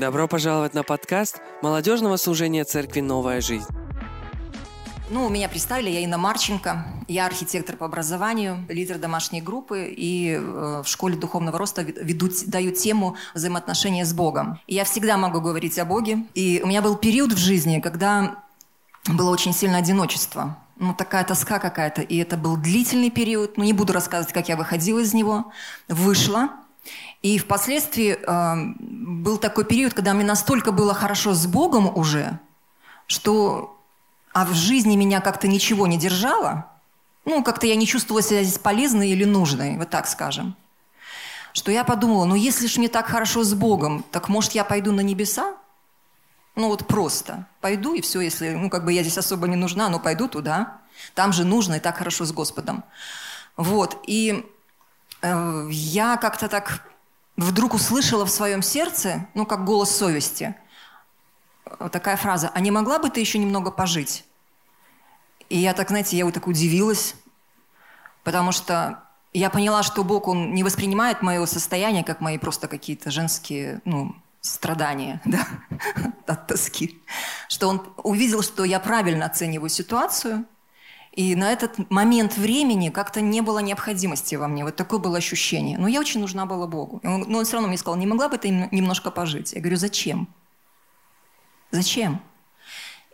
Добро пожаловать на подкаст молодежного служения церкви «Новая жизнь». Ну, меня представили, я Инна Марченко, я архитектор по образованию, лидер домашней группы и э, в школе духовного роста веду, даю тему взаимоотношения с Богом. И я всегда могу говорить о Боге. И у меня был период в жизни, когда было очень сильное одиночество. Ну, такая тоска какая-то. И это был длительный период. Ну, не буду рассказывать, как я выходила из него. Вышла. И впоследствии э, был такой период, когда мне настолько было хорошо с Богом уже, что а в жизни меня как-то ничего не держало, ну, как-то я не чувствовала себя здесь полезной или нужной, вот так скажем, что я подумала, ну, если ж мне так хорошо с Богом, так, может, я пойду на небеса? Ну, вот просто. Пойду, и все, если, ну, как бы я здесь особо не нужна, но пойду туда. Там же нужно, и так хорошо с Господом. Вот, и я как-то так вдруг услышала в своем сердце, ну, как голос совести, вот такая фраза, а не могла бы ты еще немного пожить? И я так, знаете, я вот так удивилась, потому что я поняла, что Бог, Он не воспринимает мое состояние как мои просто какие-то женские, ну, страдания, да, от тоски. Что Он увидел, что я правильно оцениваю ситуацию, и на этот момент времени как-то не было необходимости во мне. Вот такое было ощущение. Но я очень нужна была Богу. Но он все равно мне сказал, не могла бы ты немножко пожить? Я говорю, зачем? Зачем?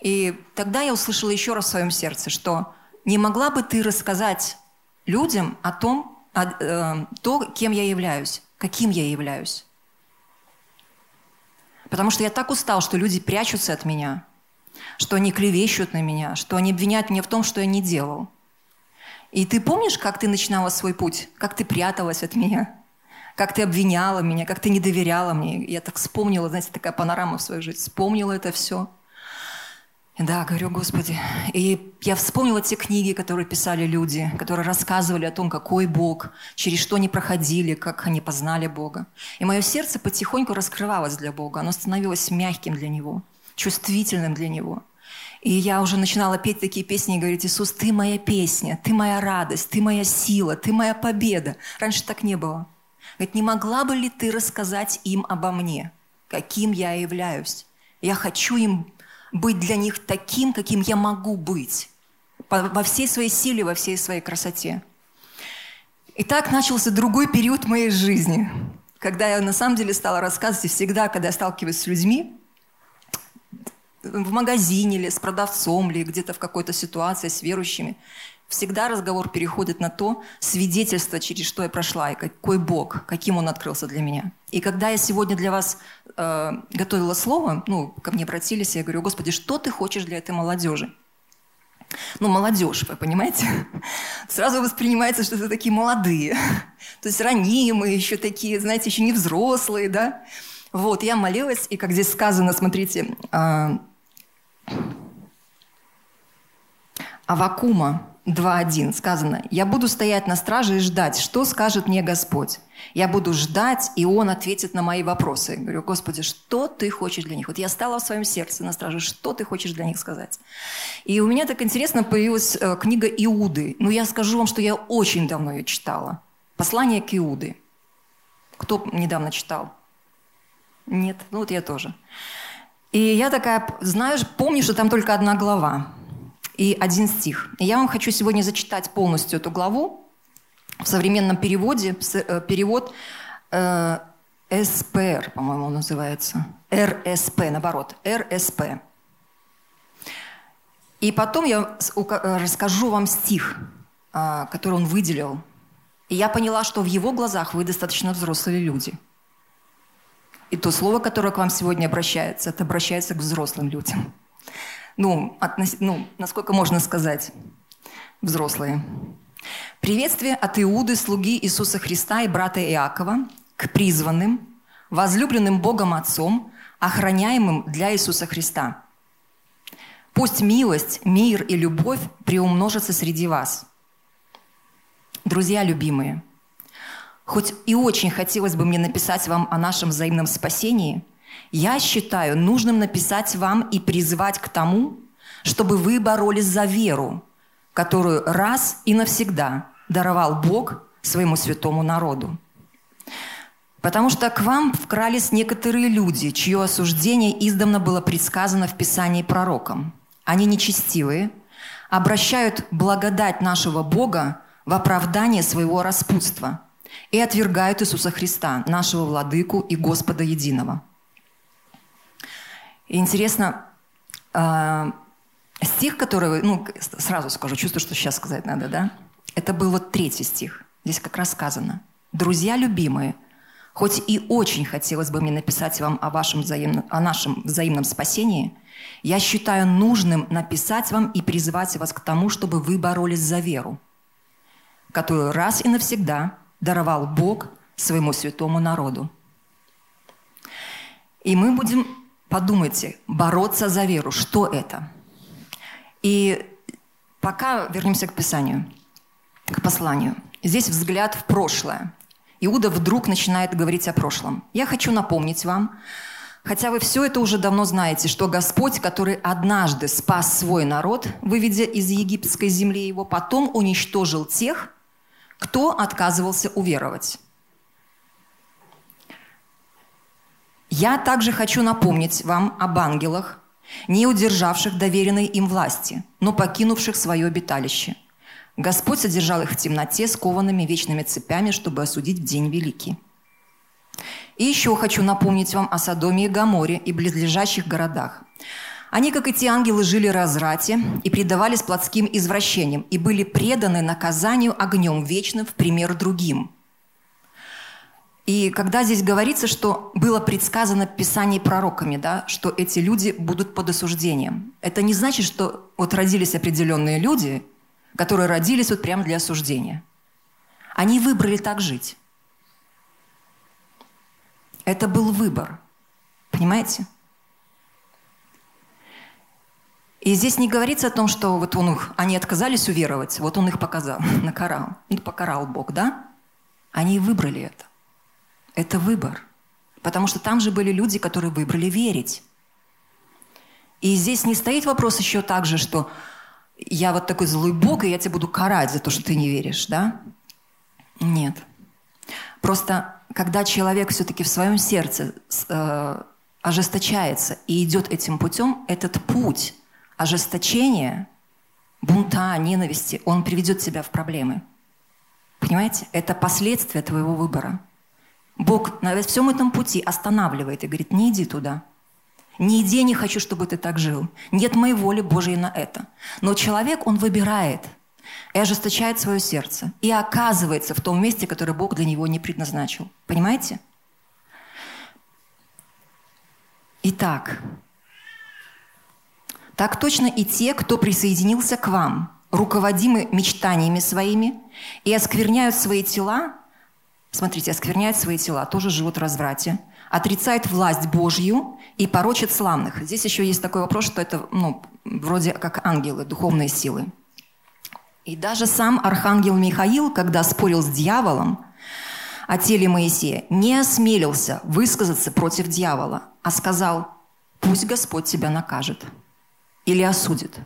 И тогда я услышала еще раз в своем сердце, что не могла бы ты рассказать людям о том, о, э, то, кем я являюсь, каким я являюсь. Потому что я так устал, что люди прячутся от меня, что они клевещут на меня, что они обвиняют меня в том, что я не делал. И ты помнишь, как ты начинала свой путь, как ты пряталась от меня? как ты обвиняла меня, как ты не доверяла мне. Я так вспомнила, знаете, такая панорама в своей жизни. Вспомнила это все. И да, говорю, Господи. И я вспомнила те книги, которые писали люди, которые рассказывали о том, какой Бог, через что они проходили, как они познали Бога. И мое сердце потихоньку раскрывалось для Бога. Оно становилось мягким для Него, чувствительным для Него. И я уже начинала петь такие песни и говорить, Иисус, ты моя песня, ты моя радость, ты моя сила, ты моя победа. Раньше так не было. Говорит, не могла бы ли ты рассказать им обо мне, каким я являюсь? Я хочу им быть для них таким, каким я могу быть, во всей своей силе, во всей своей красоте. И так начался другой период моей жизни, когда я на самом деле стала рассказывать, и всегда, когда я сталкиваюсь с людьми, в магазине или с продавцом, или где-то в какой-то ситуации с верующими, Всегда разговор переходит на то свидетельство, через что я прошла, и какой Бог, каким Он открылся для меня. И когда я сегодня для вас э, готовила слово, ну, ко мне обратились, я говорю, Господи, что ты хочешь для этой молодежи? Ну, молодежь, вы понимаете? Сразу воспринимается, что это такие молодые. То есть ранимые, еще такие, знаете, еще не взрослые, да? Вот, я молилась, и как здесь сказано, смотрите, э, Авакума 2.1 сказано, «Я буду стоять на страже и ждать, что скажет мне Господь. Я буду ждать, и Он ответит на мои вопросы». Я говорю, Господи, что Ты хочешь для них? Вот я стала в своем сердце на страже, что Ты хочешь для них сказать? И у меня так интересно появилась э, книга Иуды. Ну, я скажу вам, что я очень давно ее читала. «Послание к Иуды». Кто недавно читал? Нет? Ну, вот я тоже. И я такая, знаешь, помню, что там только одна глава – и один стих. И я вам хочу сегодня зачитать полностью эту главу в современном переводе, э, перевод э, СПР, по-моему, называется. РСП, наоборот, РСП. И потом я э, расскажу вам стих, э, который он выделил. И я поняла, что в его глазах вы достаточно взрослые люди. И то слово, которое к вам сегодня обращается, это обращается к взрослым людям ну, относ... ну, насколько можно сказать, взрослые. Приветствие от Иуды, слуги Иисуса Христа и брата Иакова, к призванным, возлюбленным Богом Отцом, охраняемым для Иисуса Христа. Пусть милость, мир и любовь приумножатся среди вас. Друзья любимые, хоть и очень хотелось бы мне написать вам о нашем взаимном спасении – я считаю нужным написать вам и призвать к тому, чтобы вы боролись за веру, которую раз и навсегда даровал Бог своему святому народу. Потому что к вам вкрались некоторые люди, чье осуждение издавна было предсказано в Писании пророком. Они нечестивые, обращают благодать нашего Бога в оправдание своего распутства и отвергают Иисуса Христа, нашего Владыку и Господа Единого. И интересно, э, стих, который, ну, сразу скажу, чувствую, что сейчас сказать надо, да? Это был вот третий стих. Здесь как раз сказано. «Друзья любимые – Хоть и очень хотелось бы мне написать вам о, вашем взаимном, о нашем взаимном спасении, я считаю нужным написать вам и призвать вас к тому, чтобы вы боролись за веру, которую раз и навсегда даровал Бог своему святому народу. И мы будем, подумайте, бороться за веру. Что это? И пока вернемся к Писанию, к посланию. Здесь взгляд в прошлое. Иуда вдруг начинает говорить о прошлом. Я хочу напомнить вам, хотя вы все это уже давно знаете, что Господь, который однажды спас свой народ, выведя из египетской земли его, потом уничтожил тех, кто отказывался уверовать. Я также хочу напомнить вам об ангелах, не удержавших доверенной им власти, но покинувших свое обиталище – Господь содержал их в темноте, скованными вечными цепями, чтобы осудить в день великий. И еще хочу напомнить вам о Содоме и Гаморе и близлежащих городах. Они, как и те ангелы, жили разрате и предавались плотским извращениям и были преданы наказанию огнем вечным в пример другим. И когда здесь говорится, что было предсказано в Писании пророками, да, что эти люди будут под осуждением, это не значит, что вот родились определенные люди – которые родились вот прямо для осуждения. Они выбрали так жить. Это был выбор. Понимаете? И здесь не говорится о том, что вот он их, они отказались уверовать, вот он их показал, накарал. Ну, покарал Бог, да? Они выбрали это. Это выбор. Потому что там же были люди, которые выбрали верить. И здесь не стоит вопрос еще также, что я вот такой злой Бог, и я тебя буду карать за то, что ты не веришь, да? Нет. Просто когда человек все-таки в своем сердце э, ожесточается и идет этим путем, этот путь ожесточения, бунта, ненависти, он приведет тебя в проблемы. Понимаете? Это последствия твоего выбора. Бог на всем этом пути останавливает и говорит, не иди туда – ни иди, не хочу, чтобы ты так жил. Нет моей воли Божьей на это. Но человек, он выбирает и ожесточает свое сердце. И оказывается в том месте, которое Бог для него не предназначил. Понимаете? Итак, так точно и те, кто присоединился к вам, руководимы мечтаниями своими и оскверняют свои тела, смотрите, оскверняют свои тела, тоже живут в разврате, отрицает власть Божью и порочит славных. Здесь еще есть такой вопрос, что это ну, вроде как ангелы, духовные силы. И даже сам архангел Михаил, когда спорил с дьяволом о теле Моисея, не осмелился высказаться против дьявола, а сказал, пусть Господь тебя накажет или осудит.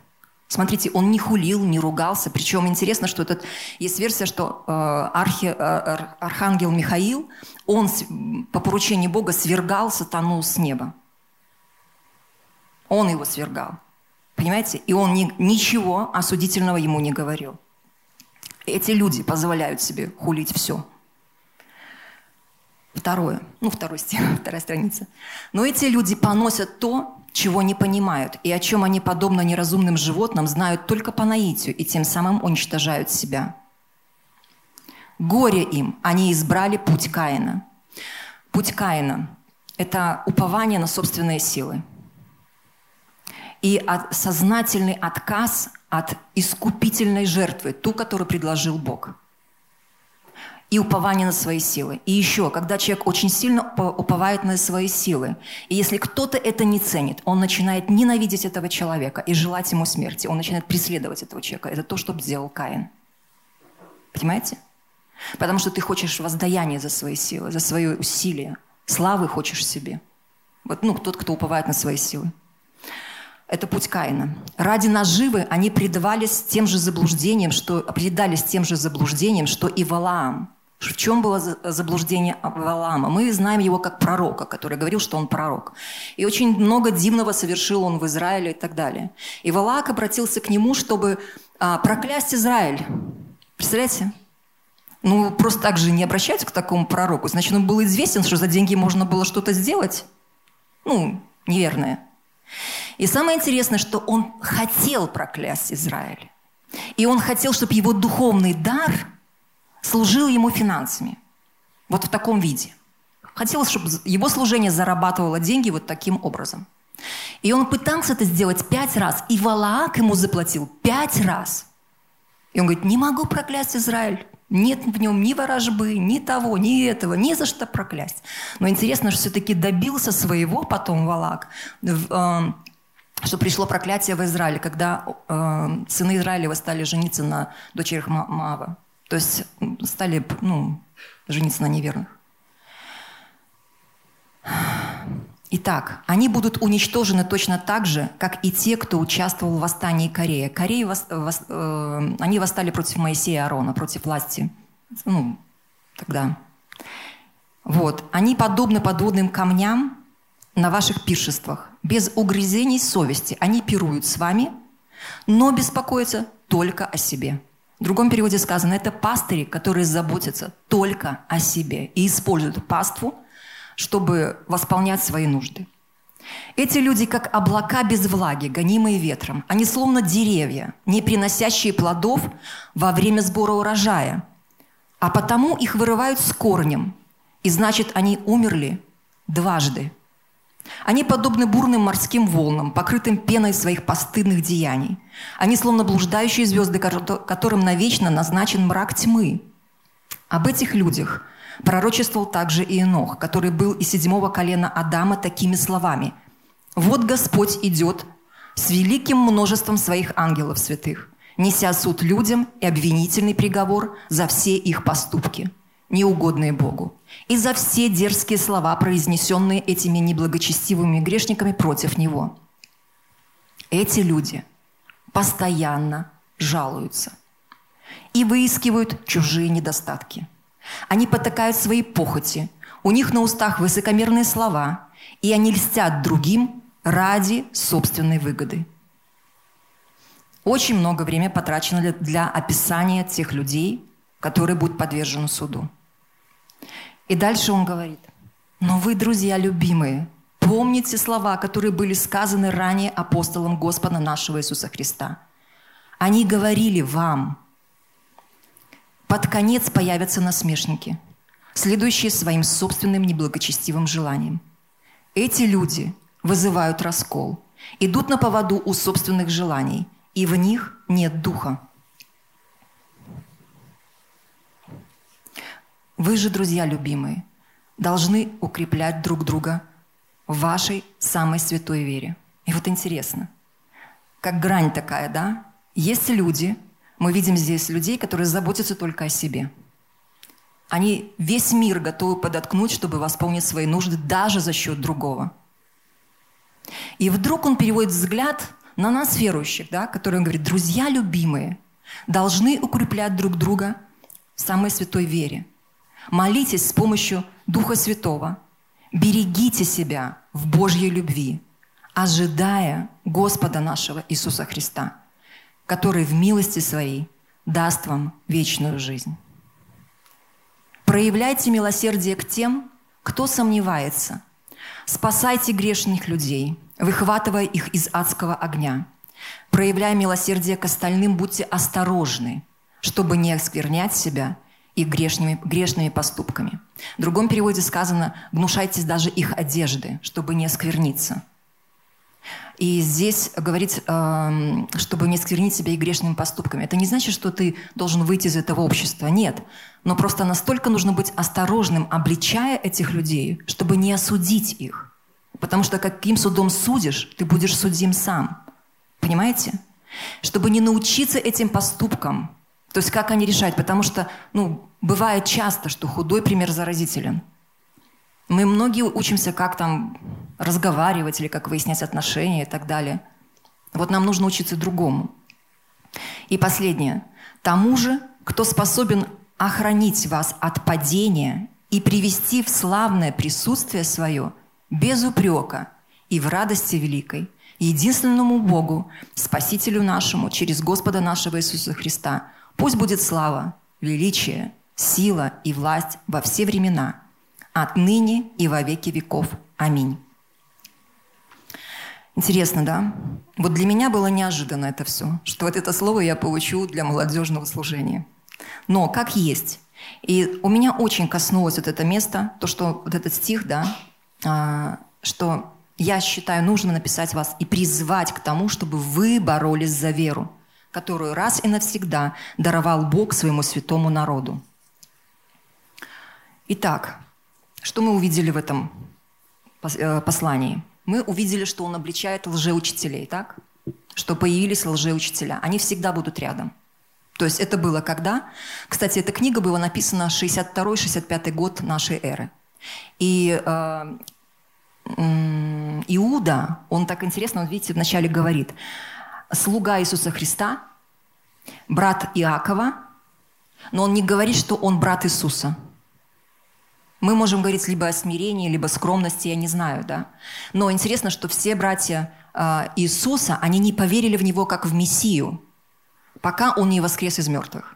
Смотрите, он не хулил, не ругался. Причем интересно, что этот, есть версия, что э, архи, э, архангел Михаил, он с, по поручению Бога свергал сатану с неба. Он его свергал. Понимаете? И он ни, ничего осудительного ему не говорил. Эти люди позволяют себе хулить все. Второе. Ну, второй стих, вторая страница. Но эти люди поносят то, чего не понимают, и о чем они, подобно неразумным животным, знают только по наитию, и тем самым уничтожают себя. Горе им, они избрали путь Каина. Путь Каина – это упование на собственные силы. И сознательный отказ от искупительной жертвы, ту, которую предложил Бог – и упование на свои силы. И еще, когда человек очень сильно уповает на свои силы, и если кто-то это не ценит, он начинает ненавидеть этого человека и желать ему смерти, он начинает преследовать этого человека. Это то, что сделал Каин. Понимаете? Потому что ты хочешь воздаяние за свои силы, за свои усилия. Славы хочешь себе. Вот, ну, тот, кто уповает на свои силы. Это путь Каина. Ради наживы они предавались тем же заблуждениям, что, предались тем же заблуждениям, что и Валаам, В чем было заблуждение Валаама? Мы знаем его как пророка, который говорил, что он пророк. И очень много дивного совершил он в Израиле и так далее. И Валаак обратился к нему, чтобы а, проклясть Израиль. Представляете? Ну, просто так же не обращаются к такому пророку. Значит, он был известен, что за деньги можно было что-то сделать. Ну, неверное. И самое интересное, что он хотел проклясть Израиль. И он хотел, чтобы его духовный дар – служил ему финансами. Вот в таком виде. Хотелось, чтобы его служение зарабатывало деньги вот таким образом. И он пытался это сделать пять раз, и Валаак ему заплатил пять раз. И он говорит, не могу проклясть Израиль. Нет в нем ни ворожбы, ни того, ни этого, ни за что проклясть. Но интересно, что все-таки добился своего потом Валак, э, что пришло проклятие в Израиле, когда э, сыны Израилева стали жениться на дочерях Маава. То есть стали ну, жениться на неверных. Итак, они будут уничтожены точно так же, как и те, кто участвовал в восстании Кореи. Кореи вос, вос, э, они восстали против Моисея и Аарона, против власти. Ну, тогда. Вот. Они подобны подводным камням на ваших пиршествах. Без угрызений совести. Они пируют с вами, но беспокоятся только о себе. В другом переводе сказано, это пастыри, которые заботятся только о себе и используют паству, чтобы восполнять свои нужды. Эти люди, как облака без влаги, гонимые ветром. Они словно деревья, не приносящие плодов во время сбора урожая. А потому их вырывают с корнем. И значит, они умерли дважды – они подобны бурным морским волнам, покрытым пеной своих постыдных деяний. Они словно блуждающие звезды, которым навечно назначен мрак тьмы. Об этих людях пророчествовал также и Инох, который был из седьмого колена Адама такими словами. «Вот Господь идет с великим множеством своих ангелов святых, неся суд людям и обвинительный приговор за все их поступки» неугодные Богу, и за все дерзкие слова, произнесенные этими неблагочестивыми грешниками против Него. Эти люди постоянно жалуются и выискивают чужие недостатки. Они потакают свои похоти, у них на устах высокомерные слова, и они льстят другим ради собственной выгоды. Очень много времени потрачено для описания тех людей, которые будут подвержены суду. И дальше он говорит, но вы, друзья любимые, помните слова, которые были сказаны ранее апостолом Господа нашего Иисуса Христа. Они говорили вам, под конец появятся насмешники, следующие своим собственным неблагочестивым желанием. Эти люди вызывают раскол, идут на поводу у собственных желаний, и в них нет духа. Вы же, друзья любимые, должны укреплять друг друга в вашей самой святой вере. И вот интересно, как грань такая, да? Есть люди, мы видим здесь людей, которые заботятся только о себе. Они весь мир готовы подоткнуть, чтобы восполнить свои нужды даже за счет другого. И вдруг он переводит взгляд на нас, верующих, да, которые говорит, друзья любимые, должны укреплять друг друга в самой святой вере. Молитесь с помощью Духа Святого. Берегите себя в Божьей любви, ожидая Господа нашего Иисуса Христа, который в милости своей даст вам вечную жизнь. Проявляйте милосердие к тем, кто сомневается. Спасайте грешных людей, выхватывая их из адского огня. Проявляя милосердие к остальным, будьте осторожны, чтобы не осквернять себя – и грешными, грешными поступками. В другом переводе сказано «гнушайтесь даже их одежды, чтобы не оскверниться». И здесь говорит, эм, чтобы не сквернить себя и грешными поступками. Это не значит, что ты должен выйти из этого общества. Нет. Но просто настолько нужно быть осторожным, обличая этих людей, чтобы не осудить их. Потому что каким судом судишь, ты будешь судим сам. Понимаете? Чтобы не научиться этим поступкам, то есть как они решают? Потому что, ну, бывает часто, что худой пример заразителен. Мы многие учимся, как там разговаривать или как выяснять отношения и так далее. Вот нам нужно учиться другому. И последнее. Тому же, кто способен охранить вас от падения и привести в славное присутствие свое без упрека и в радости великой, единственному Богу, Спасителю нашему, через Господа нашего Иисуса Христа. Пусть будет слава, величие, сила и власть во все времена, отныне и во веки веков. Аминь. Интересно, да? Вот для меня было неожиданно это все, что вот это слово я получу для молодежного служения. Но как есть. И у меня очень коснулось вот это место, то, что вот этот стих, да, а, что я считаю нужно написать вас и призвать к тому, чтобы вы боролись за веру, которую раз и навсегда даровал Бог своему святому народу. Итак, что мы увидели в этом э, послании? Мы увидели, что он обличает лжеучителей, так? Что появились лжеучителя. Они всегда будут рядом. То есть это было когда? Кстати, эта книга была написана 62-65 год нашей эры. И э, Иуда, он так интересно, он, видите, вначале говорит, слуга Иисуса Христа, брат Иакова, но он не говорит, что он брат Иисуса. Мы можем говорить либо о смирении, либо скромности, я не знаю, да. Но интересно, что все братья э, Иисуса, они не поверили в Него как в Мессию, пока Он не воскрес из мертвых.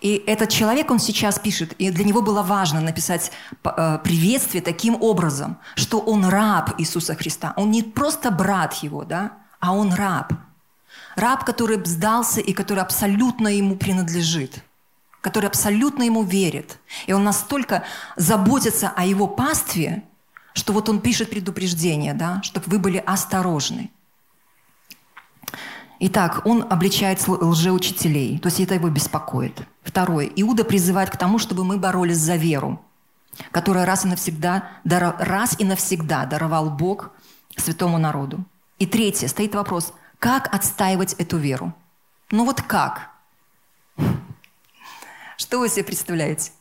И этот человек, он сейчас пишет, и для него было важно написать э, приветствие таким образом, что он раб Иисуса Христа. Он не просто брат его, да, а он раб. Раб, который сдался и который абсолютно ему принадлежит, который абсолютно ему верит. И он настолько заботится о его пастве, что вот он пишет предупреждение, да, чтобы вы были осторожны. Итак, он обличает лжеучителей, то есть это его беспокоит. Второе. Иуда призывает к тому, чтобы мы боролись за веру, которая раз и навсегда, раз и навсегда даровал Бог святому народу. И третье. Стоит вопрос, как отстаивать эту веру? Ну вот как? Что вы себе представляете?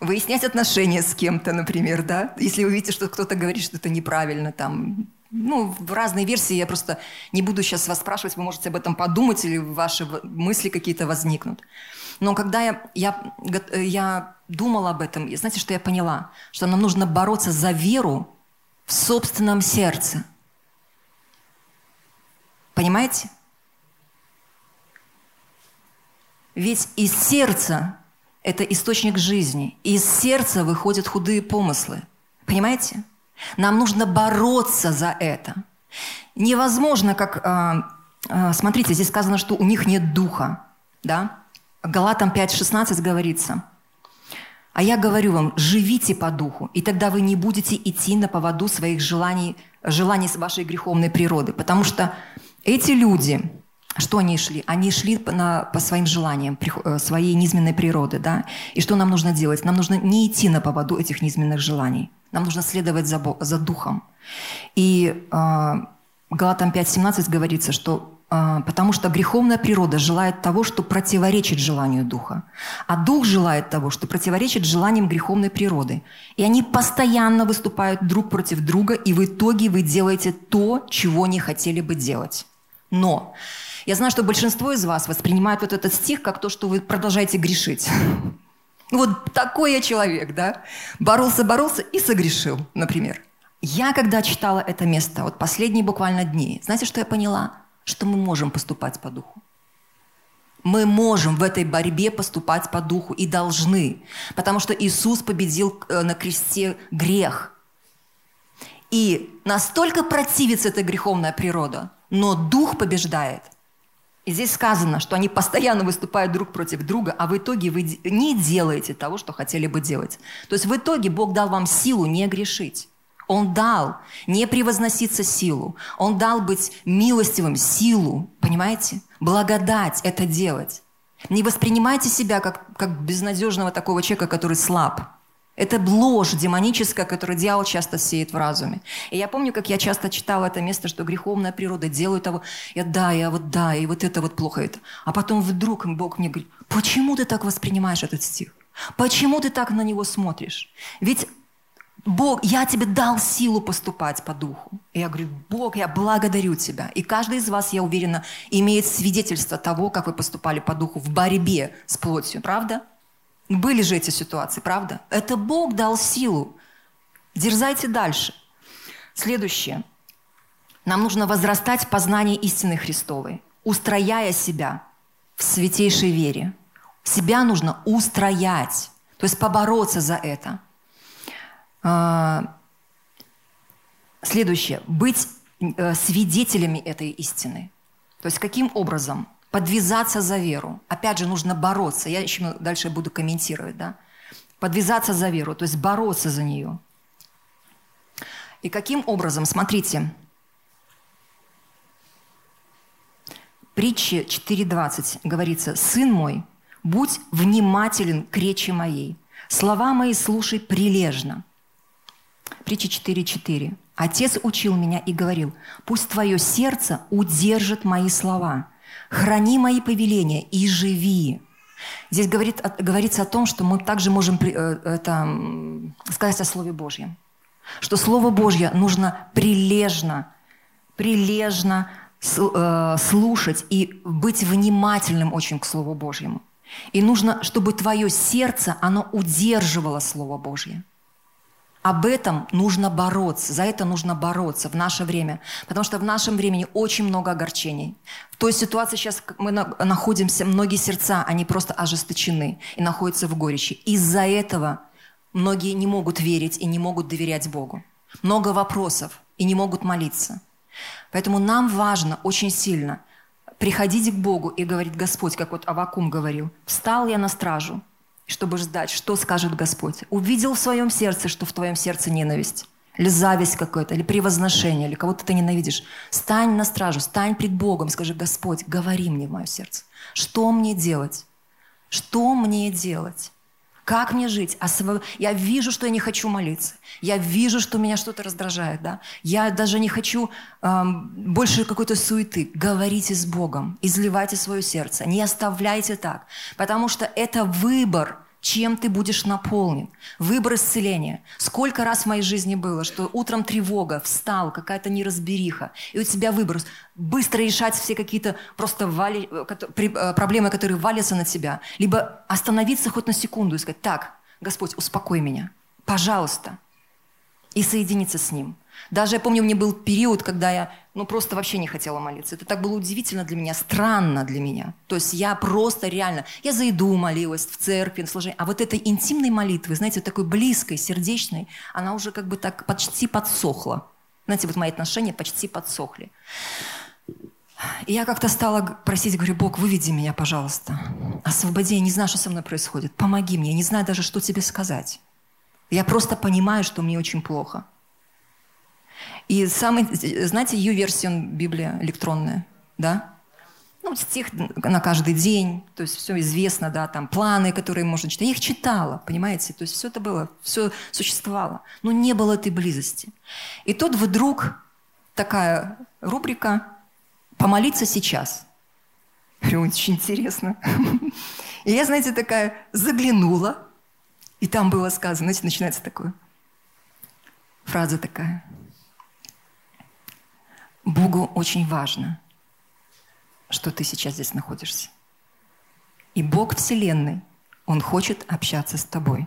Выяснять отношения с кем-то, например, да? Если вы видите, что кто-то говорит, что это неправильно, там, ну, в разные версии, я просто не буду сейчас вас спрашивать, вы можете об этом подумать или ваши мысли какие-то возникнут. Но когда я, я, я думала об этом, знаете, что я поняла? Что нам нужно бороться за веру в собственном сердце. Понимаете? Ведь из сердца – это источник жизни. Из сердца выходят худые помыслы. Понимаете? Нам нужно бороться за это. Невозможно, как... Э, э, смотрите, здесь сказано, что у них нет духа. Да? Галатам 5.16 говорится. «А я говорю вам, живите по духу, и тогда вы не будете идти на поводу своих желаний, желаний вашей греховной природы». Потому что эти люди, что они шли? Они шли по, на, по своим желаниям, э, своей низменной природы. Да? И что нам нужно делать? Нам нужно не идти на поводу этих низменных желаний – нам нужно следовать за, за Духом. И э, Галатам 5.17 говорится, что э, потому что греховная природа желает того, что противоречит желанию Духа, а Дух желает того, что противоречит желаниям греховной природы. И они постоянно выступают друг против друга, и в итоге вы делаете то, чего не хотели бы делать. Но я знаю, что большинство из вас воспринимают вот этот стих как то, что вы продолжаете грешить. Вот такой я человек, да? Боролся, боролся и согрешил, например. Я, когда читала это место, вот последние буквально дни, знаете, что я поняла? Что мы можем поступать по духу. Мы можем в этой борьбе поступать по духу и должны, потому что Иисус победил э, на кресте грех. И настолько противится эта греховная природа, но дух побеждает – и здесь сказано, что они постоянно выступают друг против друга, а в итоге вы не делаете того, что хотели бы делать. То есть в итоге Бог дал вам силу не грешить. Он дал не превозноситься силу. Он дал быть милостивым силу, понимаете? Благодать это делать. Не воспринимайте себя как, как безнадежного такого человека, который слаб. Это ложь демоническая, которую дьявол часто сеет в разуме. И я помню, как я часто читала это место, что греховная природа делает того. Я да, я вот да, и вот это вот плохо это. А потом вдруг Бог мне говорит, почему ты так воспринимаешь этот стих? Почему ты так на него смотришь? Ведь Бог, я тебе дал силу поступать по духу. И я говорю, Бог, я благодарю тебя. И каждый из вас, я уверена, имеет свидетельство того, как вы поступали по духу в борьбе с плотью, правда? Были же эти ситуации, правда? Это Бог дал силу. Дерзайте дальше. Следующее. Нам нужно возрастать в познании истины Христовой, устрояя себя в святейшей вере. Себя нужно устроять, то есть побороться за это – а, следующее. Быть э, свидетелями этой истины. То есть каким образом? Подвязаться за веру. Опять же, нужно бороться. Я еще дальше буду комментировать. Да? Подвязаться за веру, то есть бороться за нее. И каким образом? Смотрите. Притче 4.20 говорится, «Сын мой, будь внимателен к речи моей, слова мои слушай прилежно, Притча 4.4. «Отец учил меня и говорил, пусть твое сердце удержит мои слова, храни мои повеления и живи». Здесь говорит, говорится о том, что мы также можем э, это, сказать о Слове Божьем. Что Слово Божье нужно прилежно, прилежно э, слушать и быть внимательным очень к Слову Божьему. И нужно, чтобы твое сердце, оно удерживало Слово Божье. Об этом нужно бороться, за это нужно бороться в наше время. Потому что в нашем времени очень много огорчений. В той ситуации сейчас мы находимся, многие сердца, они просто ожесточены и находятся в горечи. Из-за этого многие не могут верить и не могут доверять Богу. Много вопросов и не могут молиться. Поэтому нам важно очень сильно приходить к Богу и говорить, Господь, как вот Авакум говорил, «Встал я на стражу, чтобы ждать, что скажет Господь. Увидел в своем сердце, что в твоем сердце ненависть, или зависть какая-то, или превозношение, или кого-то ты ненавидишь. Стань на стражу, стань пред Богом, скажи, Господь, говори мне в мое сердце. Что мне делать? Что мне делать? Как мне жить? Я вижу, что я не хочу молиться. Я вижу, что меня что-то раздражает. Да? Я даже не хочу эм, больше какой-то суеты. Говорите с Богом, изливайте свое сердце. Не оставляйте так. Потому что это выбор – чем ты будешь наполнен. Выбор исцеления. Сколько раз в моей жизни было, что утром тревога, встал, какая-то неразбериха, и у тебя выбор. Быстро решать все какие-то просто вали, э, проблемы, которые валятся на тебя. Либо остановиться хоть на секунду и сказать, так, Господь, успокой меня, пожалуйста, и соединиться с Ним. Даже я помню, у меня был период, когда я ну, просто вообще не хотела молиться. Это так было удивительно для меня, странно для меня. То есть я просто реально, я за еду молилась в церкви, на служении. А вот этой интимной молитвы, знаете, вот такой близкой, сердечной, она уже как бы так почти подсохла. Знаете, вот мои отношения почти подсохли. И я как-то стала просить, говорю, Бог, выведи меня, пожалуйста. Освободи, я не знаю, что со мной происходит. Помоги мне, я не знаю даже, что тебе сказать. Я просто понимаю, что мне очень плохо. И самый, знаете, U-версию Библия электронная, да? Ну, стих на каждый день, то есть все известно, да, там планы, которые можно читать. Я их читала, понимаете? То есть все это было, все существовало. Но не было этой близости. И тут вдруг такая рубрика «Помолиться сейчас». Говорю, очень интересно. И я, знаете, такая заглянула, и там было сказано, знаете, начинается такое. Фраза такая – Богу очень важно, что ты сейчас здесь находишься. И Бог Вселенной, Он хочет общаться с тобой.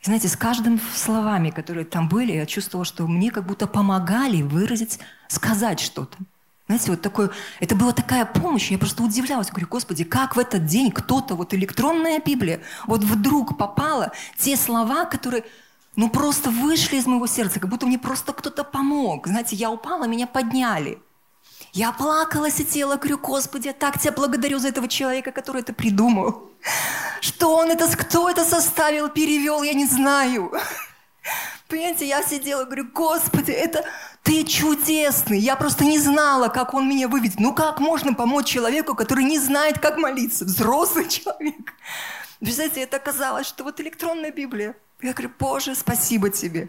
И знаете, с каждым словами, которые там были, я чувствовала, что мне как будто помогали выразить, сказать что-то. Знаете, вот такое, это была такая помощь, я просто удивлялась, говорю, Господи, как в этот день кто-то, вот электронная Библия, вот вдруг попала те слова, которые ну просто вышли из моего сердца, как будто мне просто кто-то помог. Знаете, я упала, меня подняли. Я плакала, сидела, говорю, Господи, я так тебя благодарю за этого человека, который это придумал. Что он это, кто это составил, перевел, я не знаю. Понимаете, я сидела, говорю, Господи, это ты чудесный. Я просто не знала, как он меня выведет. Ну как можно помочь человеку, который не знает, как молиться? Взрослый человек. Представляете, это оказалось, что вот электронная Библия – я говорю, Боже, спасибо тебе.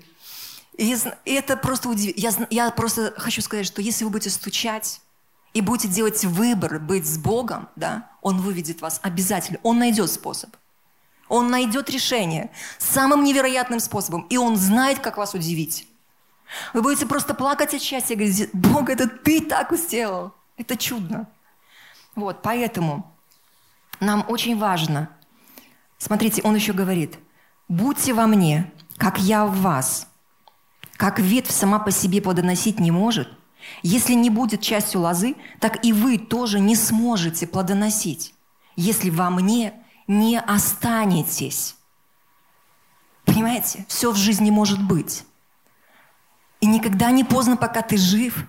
И это просто удивительно. Я, я просто хочу сказать, что если вы будете стучать и будете делать выбор быть с Богом, да, Он выведет вас обязательно. Он найдет способ. Он найдет решение самым невероятным способом, и Он знает, как вас удивить. Вы будете просто плакать от счастья и говорить, Бог, это ты так сделал. Это чудно. Вот, поэтому нам очень важно. Смотрите, он еще говорит, будьте во мне, как я в вас. Как ветвь сама по себе плодоносить не может, если не будет частью лозы, так и вы тоже не сможете плодоносить, если во мне не останетесь. Понимаете? Все в жизни может быть. И никогда не поздно, пока ты жив,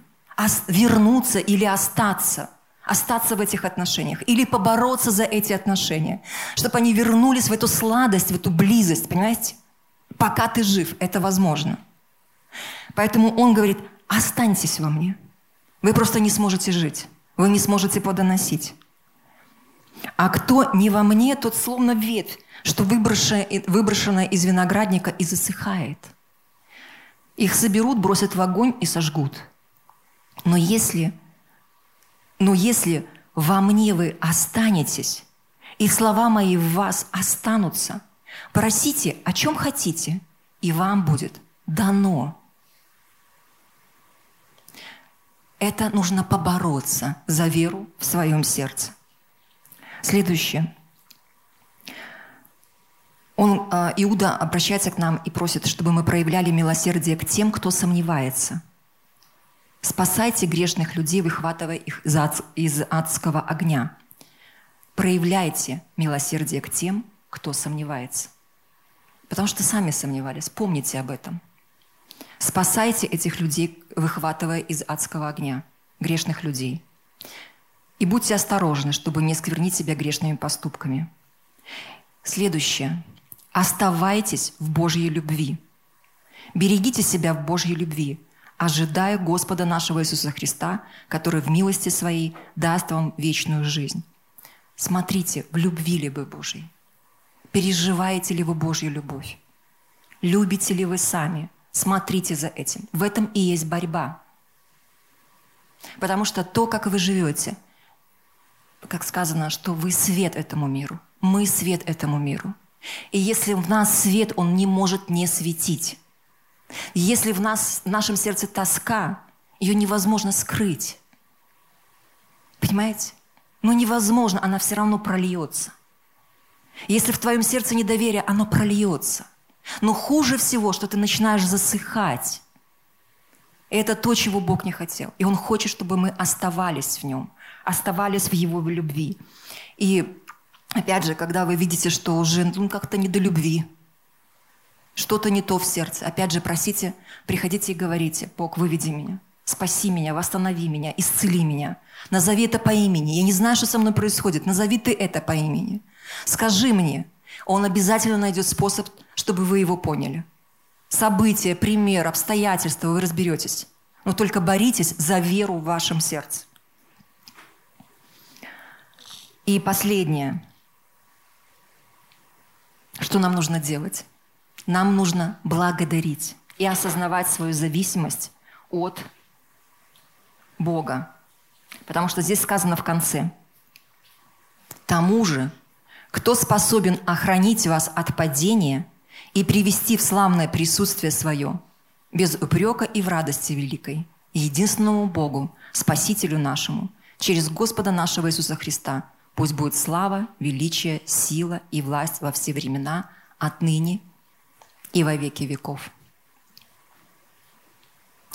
вернуться или остаться. Остаться в этих отношениях. Или побороться за эти отношения. Чтобы они вернулись в эту сладость, в эту близость. Понимаете? Пока ты жив, это возможно. Поэтому он говорит, останьтесь во мне. Вы просто не сможете жить. Вы не сможете плодоносить. А кто не во мне, тот словно ветвь, что выброшенная из виноградника и засыхает – их соберут, бросят в огонь и сожгут. Но если, но если во мне вы останетесь, и слова мои в вас останутся, просите, о чем хотите, и вам будет дано. Это нужно побороться за веру в своем сердце. Следующее – он, а, Иуда обращается к нам и просит, чтобы мы проявляли милосердие к тем, кто сомневается. Спасайте грешных людей, выхватывая их из адского огня. Проявляйте милосердие к тем, кто сомневается. Потому что сами сомневались. Помните об этом. Спасайте этих людей, выхватывая из адского огня, грешных людей. И будьте осторожны, чтобы не сквернить себя грешными поступками. Следующее – Оставайтесь в Божьей любви. Берегите себя в Божьей любви, ожидая Господа нашего Иисуса Христа, который в милости своей даст вам вечную жизнь. Смотрите, в любви ли вы Божьей? Переживаете ли вы Божью любовь? Любите ли вы сами? Смотрите за этим. В этом и есть борьба. Потому что то, как вы живете, как сказано, что вы свет этому миру, мы свет этому миру – и если в нас свет, он не может не светить. Если в, нас, в нашем сердце тоска, ее невозможно скрыть. Понимаете? Но невозможно, она все равно прольется. Если в твоем сердце недоверие, оно прольется. Но хуже всего, что ты начинаешь засыхать. И это то, чего Бог не хотел. И Он хочет, чтобы мы оставались в Нем, оставались в Его любви. И Опять же, когда вы видите, что уже ну, как-то не до любви, что-то не то в сердце, опять же, просите, приходите и говорите, Бог, выведи меня, спаси меня, восстанови меня, исцели меня. Назови это по имени. Я не знаю, что со мной происходит. Назови ты это по имени. Скажи мне. Он обязательно найдет способ, чтобы вы его поняли. События, пример, обстоятельства, вы разберетесь. Но только боритесь за веру в вашем сердце. И последнее – что нам нужно делать? Нам нужно благодарить и осознавать свою зависимость от Бога. Потому что здесь сказано в конце. Тому же, кто способен охранить вас от падения и привести в славное присутствие свое, без упрека и в радости великой, единственному Богу, Спасителю нашему, через Господа нашего Иисуса Христа, Пусть будет слава, величие, сила и власть во все времена, отныне и во веки веков.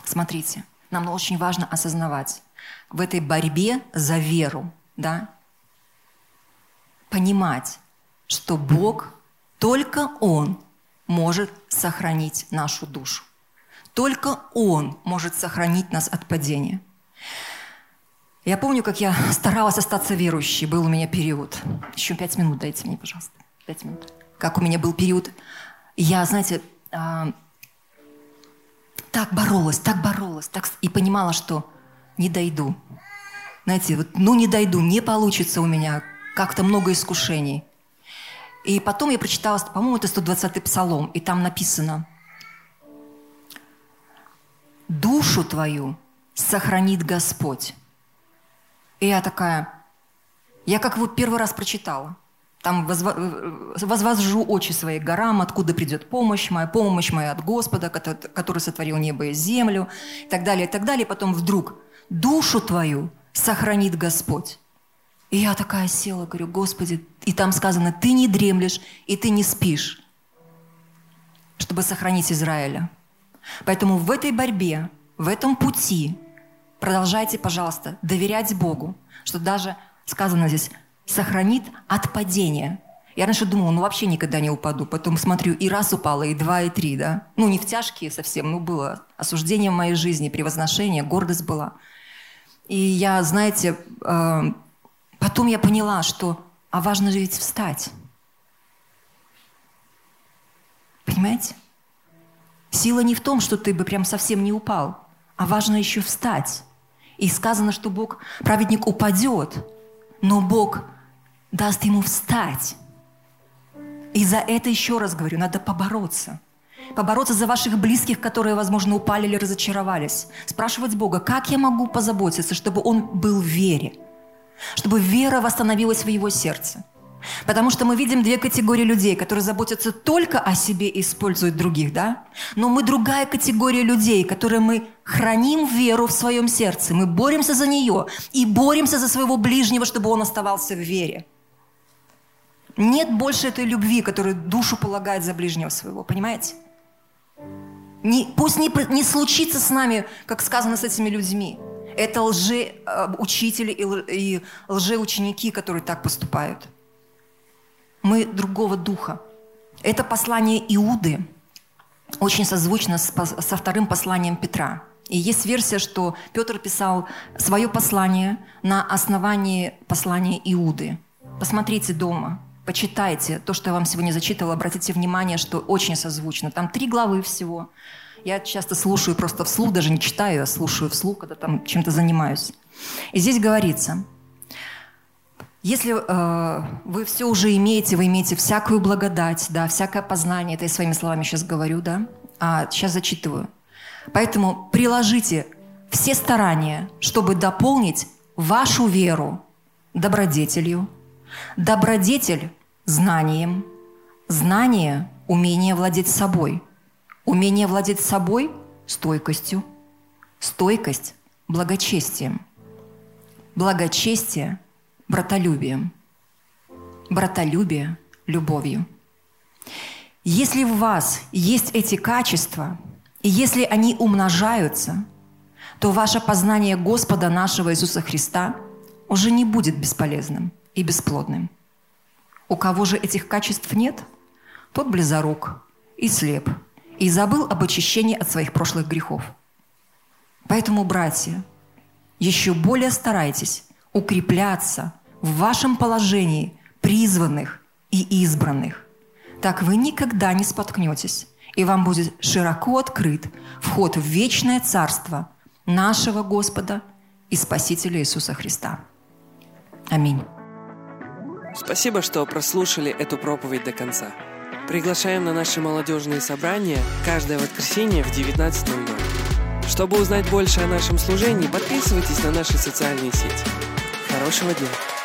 Смотрите, нам очень важно осознавать в этой борьбе за веру, да, понимать, что Бог, только Он может сохранить нашу душу. Только Он может сохранить нас от падения. Я помню, как я старалась остаться верующей. Был у меня период. Еще пять минут дайте мне, пожалуйста. Пять минут. Как у меня был период. Я, знаете, а, так боролась, так боролась, так и понимала, что не дойду. Знаете, вот, ну не дойду, не получится у меня. Как-то много искушений. И потом я прочитала, по-моему, это 120-й псалом, и там написано «Душу твою сохранит Господь». И я такая, я как вот первый раз прочитала. Там возвожу очи свои горам, откуда придет помощь моя, помощь моя от Господа, который сотворил небо и землю, и так далее, и так далее. Потом вдруг душу твою сохранит Господь. И я такая села, говорю, Господи, и там сказано, ты не дремлешь, и ты не спишь, чтобы сохранить Израиля. Поэтому в этой борьбе, в этом пути продолжайте, пожалуйста, доверять Богу, что даже сказано здесь, сохранит от падения. Я раньше думала, ну вообще никогда не упаду. Потом смотрю, и раз упала, и два, и три, да. Ну не в тяжкие совсем, ну было осуждение в моей жизни, превозношение, гордость была. И я, знаете, э, потом я поняла, что а важно же ведь встать. Понимаете? Сила не в том, что ты бы прям совсем не упал, а важно еще встать. И сказано, что Бог, праведник упадет, но Бог даст ему встать. И за это еще раз говорю, надо побороться. Побороться за ваших близких, которые, возможно, упали или разочаровались. Спрашивать Бога, как я могу позаботиться, чтобы он был в вере, чтобы вера восстановилась в его сердце. Потому что мы видим две категории людей, которые заботятся только о себе и используют других, да? Но мы другая категория людей, которые мы храним веру в своем сердце, мы боремся за нее и боремся за своего ближнего, чтобы он оставался в вере. Нет больше этой любви, которая душу полагает за ближнего своего, понимаете? Не, пусть не, не случится с нами, как сказано с этими людьми. Это лжеучители э, и, и лжеученики, которые так поступают – мы другого духа. Это послание Иуды очень созвучно со вторым посланием Петра. И есть версия, что Петр писал свое послание на основании послания Иуды. Посмотрите дома, почитайте то, что я вам сегодня зачитывала, обратите внимание, что очень созвучно. Там три главы всего. Я часто слушаю просто вслух, даже не читаю, а слушаю вслух, когда там чем-то занимаюсь. И здесь говорится – если э, вы все уже имеете, вы имеете всякую благодать, да, всякое познание, это я своими словами сейчас говорю, да, а сейчас зачитываю. Поэтому приложите все старания, чтобы дополнить вашу веру добродетелью, добродетель – знанием, знание – умение владеть собой, умение владеть собой – стойкостью, стойкость – благочестием, благочестие – братолюбием. Братолюбие – любовью. Если в вас есть эти качества, и если они умножаются, то ваше познание Господа нашего Иисуса Христа уже не будет бесполезным и бесплодным. У кого же этих качеств нет, тот близорук и слеп, и забыл об очищении от своих прошлых грехов. Поэтому, братья, еще более старайтесь укрепляться в вашем положении призванных и избранных. Так вы никогда не споткнетесь, и вам будет широко открыт вход в вечное царство нашего Господа и Спасителя Иисуса Христа. Аминь. Спасибо, что прослушали эту проповедь до конца. Приглашаем на наши молодежные собрания каждое воскресенье в 19.00. Чтобы узнать больше о нашем служении, подписывайтесь на наши социальные сети. Хорошего дня!